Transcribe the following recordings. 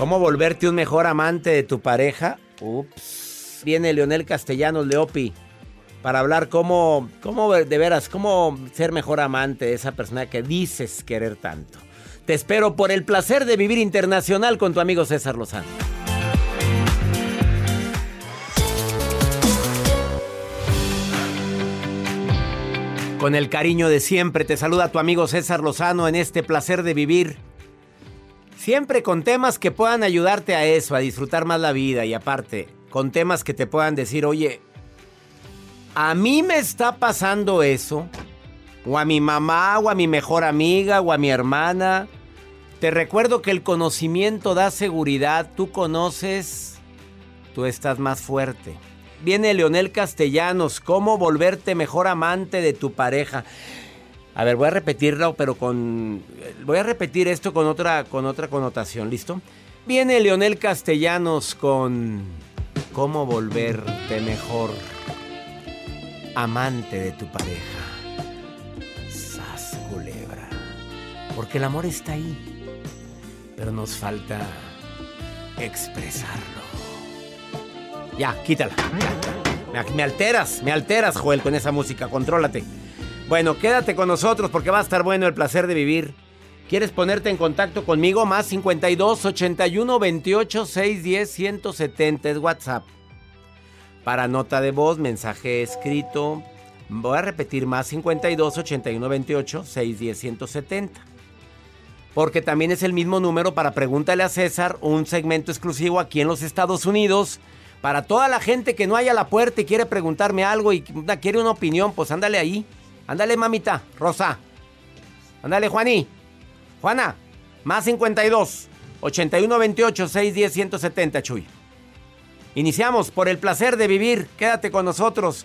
¿Cómo volverte un mejor amante de tu pareja? Ups. Viene Leonel Castellanos Leopi para hablar cómo, cómo de veras, cómo ser mejor amante de esa persona que dices querer tanto. Te espero por el placer de vivir internacional con tu amigo César Lozano. Con el cariño de siempre te saluda tu amigo César Lozano en este placer de vivir. Siempre con temas que puedan ayudarte a eso, a disfrutar más la vida y aparte, con temas que te puedan decir, oye, a mí me está pasando eso, o a mi mamá, o a mi mejor amiga, o a mi hermana. Te recuerdo que el conocimiento da seguridad, tú conoces, tú estás más fuerte. Viene Leonel Castellanos, ¿cómo volverte mejor amante de tu pareja? A ver, voy a repetirlo, pero con. Voy a repetir esto con otra, con otra connotación, ¿listo? Viene Leonel Castellanos con. ¿Cómo volverte mejor amante de tu pareja? Sas culebra. Porque el amor está ahí. Pero nos falta expresarlo. Ya, quítala. Me alteras, me alteras, Joel, con esa música. Contrólate. Bueno, quédate con nosotros porque va a estar bueno el placer de vivir. ¿Quieres ponerte en contacto conmigo? Más 52 81 28 610 170 es WhatsApp. Para nota de voz, mensaje escrito. Voy a repetir más 52 81 28 610 170. Porque también es el mismo número para Pregúntale a César, un segmento exclusivo aquí en los Estados Unidos. Para toda la gente que no haya la puerta y quiere preguntarme algo y quiere una opinión, pues ándale ahí. Ándale, mamita, Rosa. Ándale, Juaní. Juana, más 52 81 28 610 170, Chuy. Iniciamos por el placer de vivir. Quédate con nosotros.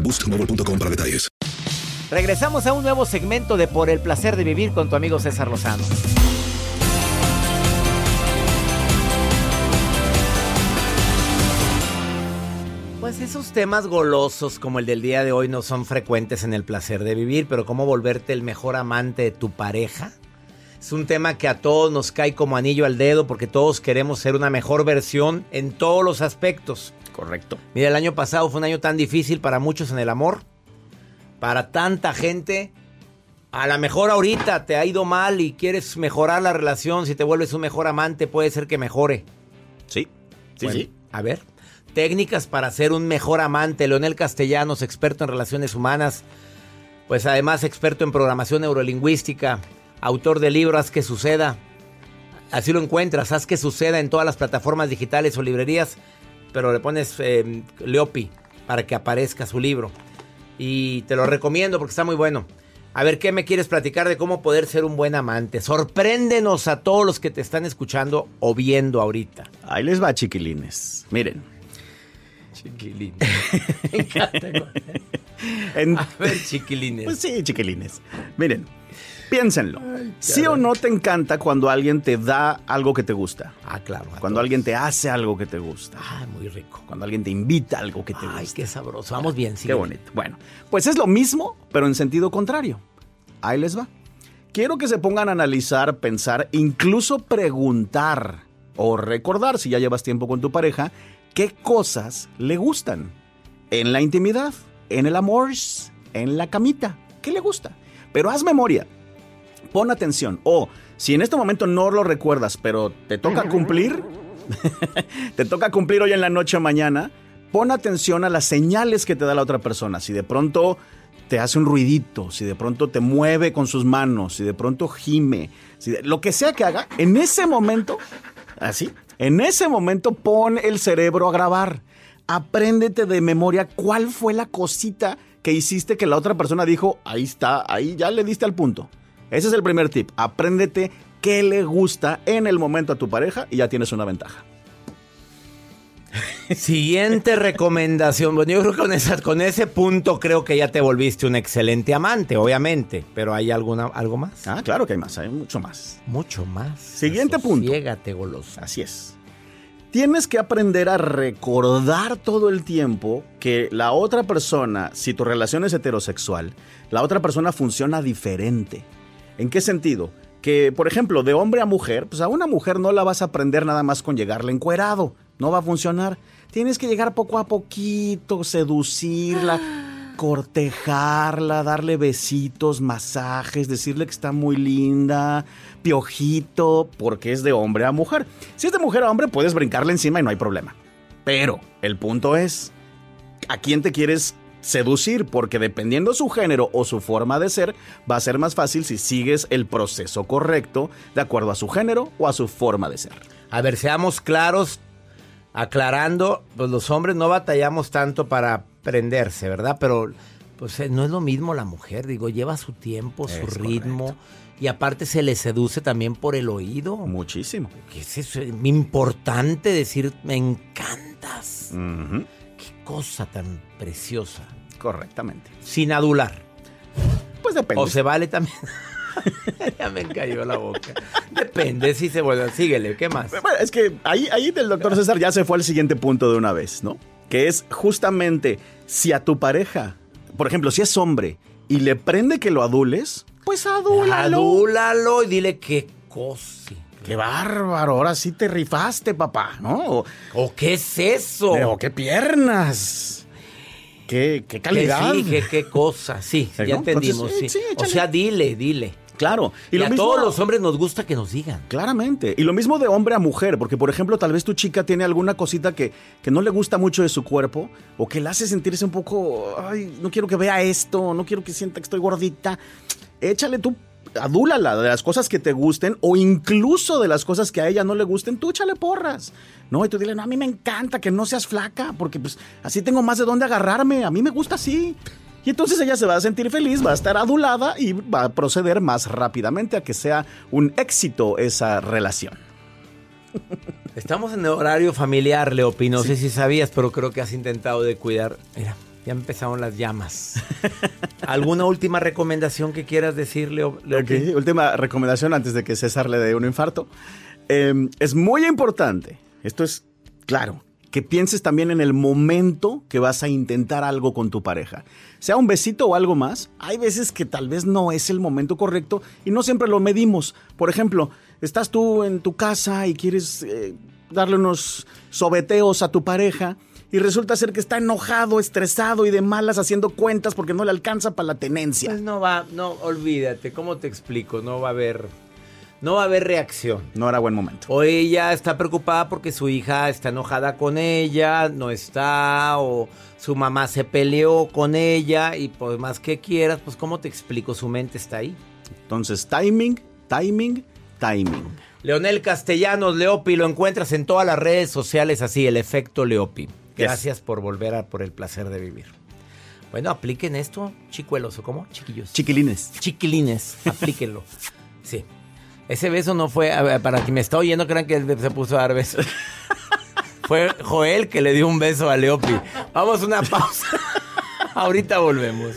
boostmobile.com para detalles. Regresamos a un nuevo segmento de Por el placer de vivir con tu amigo César Lozano. Pues esos temas golosos como el del día de hoy no son frecuentes en el placer de vivir, pero cómo volverte el mejor amante de tu pareja. Es un tema que a todos nos cae como anillo al dedo porque todos queremos ser una mejor versión en todos los aspectos. Correcto. Mira, el año pasado fue un año tan difícil para muchos en el amor. Para tanta gente. A lo mejor ahorita te ha ido mal y quieres mejorar la relación. Si te vuelves un mejor amante, puede ser que mejore. Sí, sí, Bueno, sí. A ver, técnicas para ser un mejor amante. Leonel Castellanos, experto en relaciones humanas. Pues además experto en programación neurolingüística. Autor del libro Haz que suceda. Así lo encuentras, haz que suceda en todas las plataformas digitales o librerías. Pero le pones eh, Leopi para que aparezca su libro. Y te lo recomiendo porque está muy bueno. A ver, ¿qué me quieres platicar de cómo poder ser un buen amante? Sorpréndenos a todos los que te están escuchando o viendo ahorita. Ahí les va, chiquilines. Miren. Chiquilines. En- A ver, chiquilines. Pues sí, chiquilines. Miren, piénsenlo. ¿Sí o no te encanta cuando alguien te da algo que te gusta? ah, claro. Cuando todos. alguien te hace algo que te gusta. Ah, muy rico. Cuando alguien te invita a algo que te Ay, gusta. qué sabroso. Vamos bien, sí. Qué bonito. Bueno, pues es lo mismo, pero en sentido contrario. Ahí les va. Quiero que se pongan a analizar, pensar, incluso preguntar o recordar, si ya llevas tiempo con tu pareja, qué cosas le gustan. En la intimidad, en el amor, en la camita. ¿Qué le gusta? Pero haz memoria. Pon atención. O si en este momento no lo recuerdas, pero te toca cumplir, te toca cumplir hoy en la noche o mañana, pon atención a las señales que te da la otra persona. Si de pronto te hace un ruidito, si de pronto te mueve con sus manos, si de pronto gime, si de- lo que sea que haga, en ese momento, así, en ese momento pon el cerebro a grabar. Apréndete de memoria cuál fue la cosita que hiciste que la otra persona dijo, ahí está, ahí ya le diste al punto. Ese es el primer tip. Apréndete qué le gusta en el momento a tu pareja y ya tienes una ventaja. Siguiente recomendación. Bueno, yo creo que con, esa- con ese punto creo que ya te volviste un excelente amante, obviamente. Pero ¿hay alguna, algo más? Ah, claro que hay más, hay mucho más. Mucho más. Siguiente punto. Sosiégate, golosa. Así es. Tienes que aprender a recordar todo el tiempo que la otra persona, si tu relación es heterosexual, la otra persona funciona diferente. ¿En qué sentido? Que, por ejemplo, de hombre a mujer, pues a una mujer no la vas a aprender nada más con llegarle encuerado. No va a funcionar. Tienes que llegar poco a poquito, seducirla, cortejarla, darle besitos, masajes, decirle que está muy linda, piojito, porque es de hombre a mujer. Si es de mujer a hombre, puedes brincarle encima y no hay problema. Pero el punto es, ¿a quién te quieres seducir? Porque dependiendo su género o su forma de ser, va a ser más fácil si sigues el proceso correcto de acuerdo a su género o a su forma de ser. A ver, seamos claros, aclarando, pues los hombres no batallamos tanto para prenderse, ¿verdad? Pero pues eh, no es lo mismo la mujer, digo, lleva su tiempo, su ritmo y aparte se le seduce también por el oído. Muchísimo. Que es eso, importante decir, me encantas. Cosa tan preciosa. Correctamente. Sin adular. Pues depende. O se vale también. ya me cayó la boca. Depende si se vuelve. Síguele, ¿qué más? Bueno, es que ahí, ahí del doctor César ya se fue al siguiente punto de una vez, ¿no? Que es justamente si a tu pareja, por ejemplo, si es hombre y le prende que lo adules, pues adúlalo. Adúlalo y dile qué cosa. Qué bárbaro, ahora sí te rifaste, papá, ¿no? O, ¿O qué es eso? o qué piernas. Qué, qué Que calidad. sí, que qué cosa. Sí, ¿Sí, ya no? entendimos. Entonces, sí. sí, o sea, dile, dile. Claro. Y, lo a mismo- todos los hombres nos gusta que nos digan. Claramente. Y lo mismo de hombre a mujer, porque por ejemplo, tal vez tu chica tiene alguna cosita que, que no le gusta mucho de su cuerpo o que la hace sentirse un poco, ay, no quiero que vea esto, no quiero que sienta que estoy gordita. Échale tú, adúlala de las cosas que te gusten o incluso de las cosas que a ella no le gusten, tú échale porras. No, y tú dile, no, a mí me encanta que no seas flaca, porque pues así tengo más de dónde agarrarme, a mí me gusta así. Y entonces ella se va a sentir feliz, va a estar adulada y va a proceder más rápidamente a que sea un éxito esa relación. Estamos en el horario familiar, Leopi. No sé si sabías, pero creo que has intentado de cuidar. Mira, ya empezaron las llamas. ¿Alguna última recomendación que quieras decir, Leo? Leopi? Ok, Última recomendación antes de que César le dé un infarto. Eh, es muy importante, esto es claro, que pienses también en el momento que vas a intentar algo con tu pareja. Sea un besito o algo más, hay veces que tal vez no es el momento correcto y no siempre lo medimos. Por ejemplo, estás tú en tu casa y quieres eh, darle unos sobeteos a tu pareja y resulta ser que está enojado, estresado y de malas haciendo cuentas porque no le alcanza para la tenencia. Pues no va, no, olvídate, ¿cómo te explico? No va a haber no va a haber reacción. No era buen momento. O ella está preocupada porque su hija está enojada con ella, no está, o su mamá se peleó con ella y por más que quieras, pues ¿cómo te explico? Su mente está ahí. Entonces, timing, timing, timing. Leonel Castellanos, Leopi, lo encuentras en todas las redes sociales así, el efecto Leopi. Gracias por volver a por el placer de vivir. Bueno, apliquen esto, chicuelos, ¿o cómo? Chiquillos. Chiquilines. Chiquilines, aplíquenlo. Sí. Ese beso no fue, para quien me está oyendo, crean que él se puso a dar besos. fue Joel que le dio un beso a Leopi. Vamos a una pausa. Ahorita volvemos.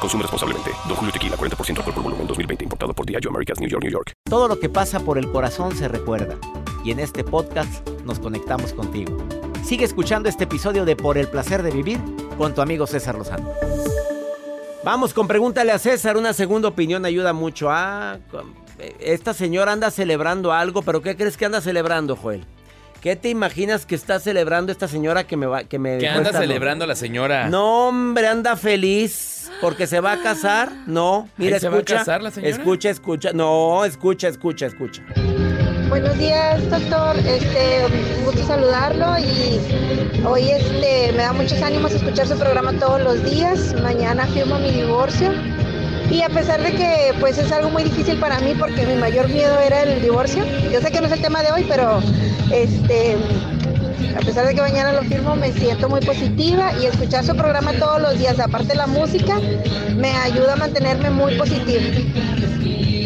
Consume responsablemente. Don Julio Tequila, 40% alcohol por volumen, 2020. Importado por Diageo Americas, New York, New York. Todo lo que pasa por el corazón se recuerda. Y en este podcast nos conectamos contigo. Sigue escuchando este episodio de Por el Placer de Vivir con tu amigo César Lozano. Vamos con Pregúntale a César. Una segunda opinión ayuda mucho. Ah, esta señora anda celebrando algo, pero ¿qué crees que anda celebrando, Joel? ¿Qué te imaginas que está celebrando esta señora que me va que me ¿Qué anda celebrando la señora? No, hombre, anda feliz porque se va a casar. No, mira, ¿Se escucha. va a casar la señora? Escucha, escucha. No, escucha, escucha, escucha. Buenos días, doctor. Este, un gusto saludarlo y hoy este me da muchos ánimos escuchar su programa todos los días. Mañana firmo mi divorcio. Y a pesar de que pues es algo muy difícil para mí porque mi mayor miedo era el divorcio. Yo sé que no es el tema de hoy, pero este a pesar de que mañana lo firmo, me siento muy positiva y escuchar su programa todos los días, aparte de la música, me ayuda a mantenerme muy positiva.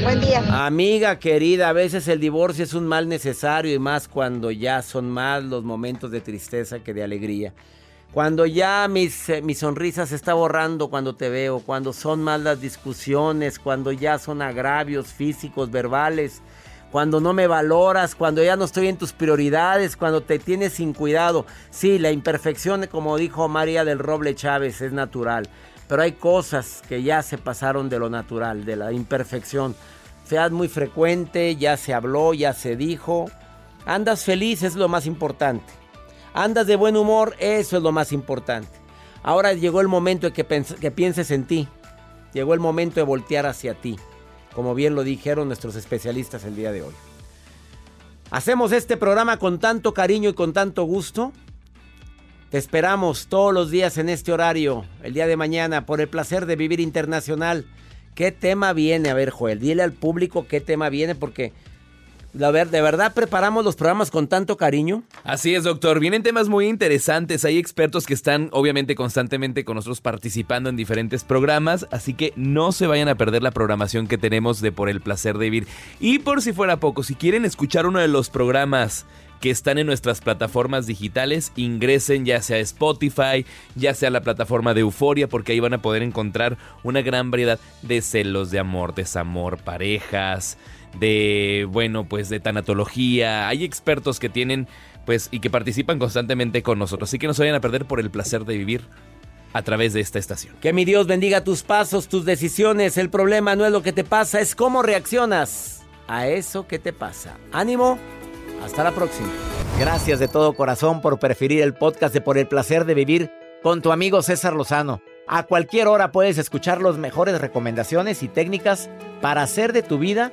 Buen día. Amiga querida, a veces el divorcio es un mal necesario y más cuando ya son más los momentos de tristeza que de alegría. Cuando ya mis, eh, mi sonrisa se está borrando cuando te veo, cuando son más las discusiones, cuando ya son agravios físicos, verbales, cuando no me valoras, cuando ya no estoy en tus prioridades, cuando te tienes sin cuidado. Sí, la imperfección, como dijo María del Roble Chávez, es natural. Pero hay cosas que ya se pasaron de lo natural, de la imperfección. Fead muy frecuente, ya se habló, ya se dijo. Andas feliz, es lo más importante. Andas de buen humor, eso es lo más importante. Ahora llegó el momento de que, pienses en ti. Llegó el momento de voltear hacia ti como bien lo dijeron nuestros especialistas el día de hoy. Hacemos este programa con tanto cariño y con tanto gusto. Te esperamos todos los días en este horario, el día de mañana, por el placer de vivir internacional. ¿Qué tema viene? A ver, Joel, dile al público qué tema viene porque ver, ¿de verdad preparamos los programas con tanto cariño? Así es, doctor. Vienen temas muy interesantes. Hay expertos que están, obviamente, constantemente con nosotros participando en diferentes programas. Así que no se vayan a perder la programación que tenemos de Por el Placer de Vivir. Y por si fuera poco, si quieren escuchar uno de los programas que están en nuestras plataformas digitales, ingresen ya sea Spotify, ya sea la plataforma de Euforia, porque ahí van a poder encontrar una gran variedad de celos, de amor, desamor, parejas de, bueno, pues de tanatología. Hay expertos que tienen, pues, y que participan constantemente con nosotros. Así que no se vayan a perder por el placer de vivir a través de esta estación. Que mi Dios bendiga tus pasos, tus decisiones. El problema no es lo que te pasa, es cómo reaccionas a eso que te pasa. Ánimo Hasta la próxima. Gracias de todo corazón por preferir el podcast de Por el placer de vivir con tu amigo César Lozano. A cualquier hora puedes escuchar las mejores recomendaciones y técnicas para hacer de tu vida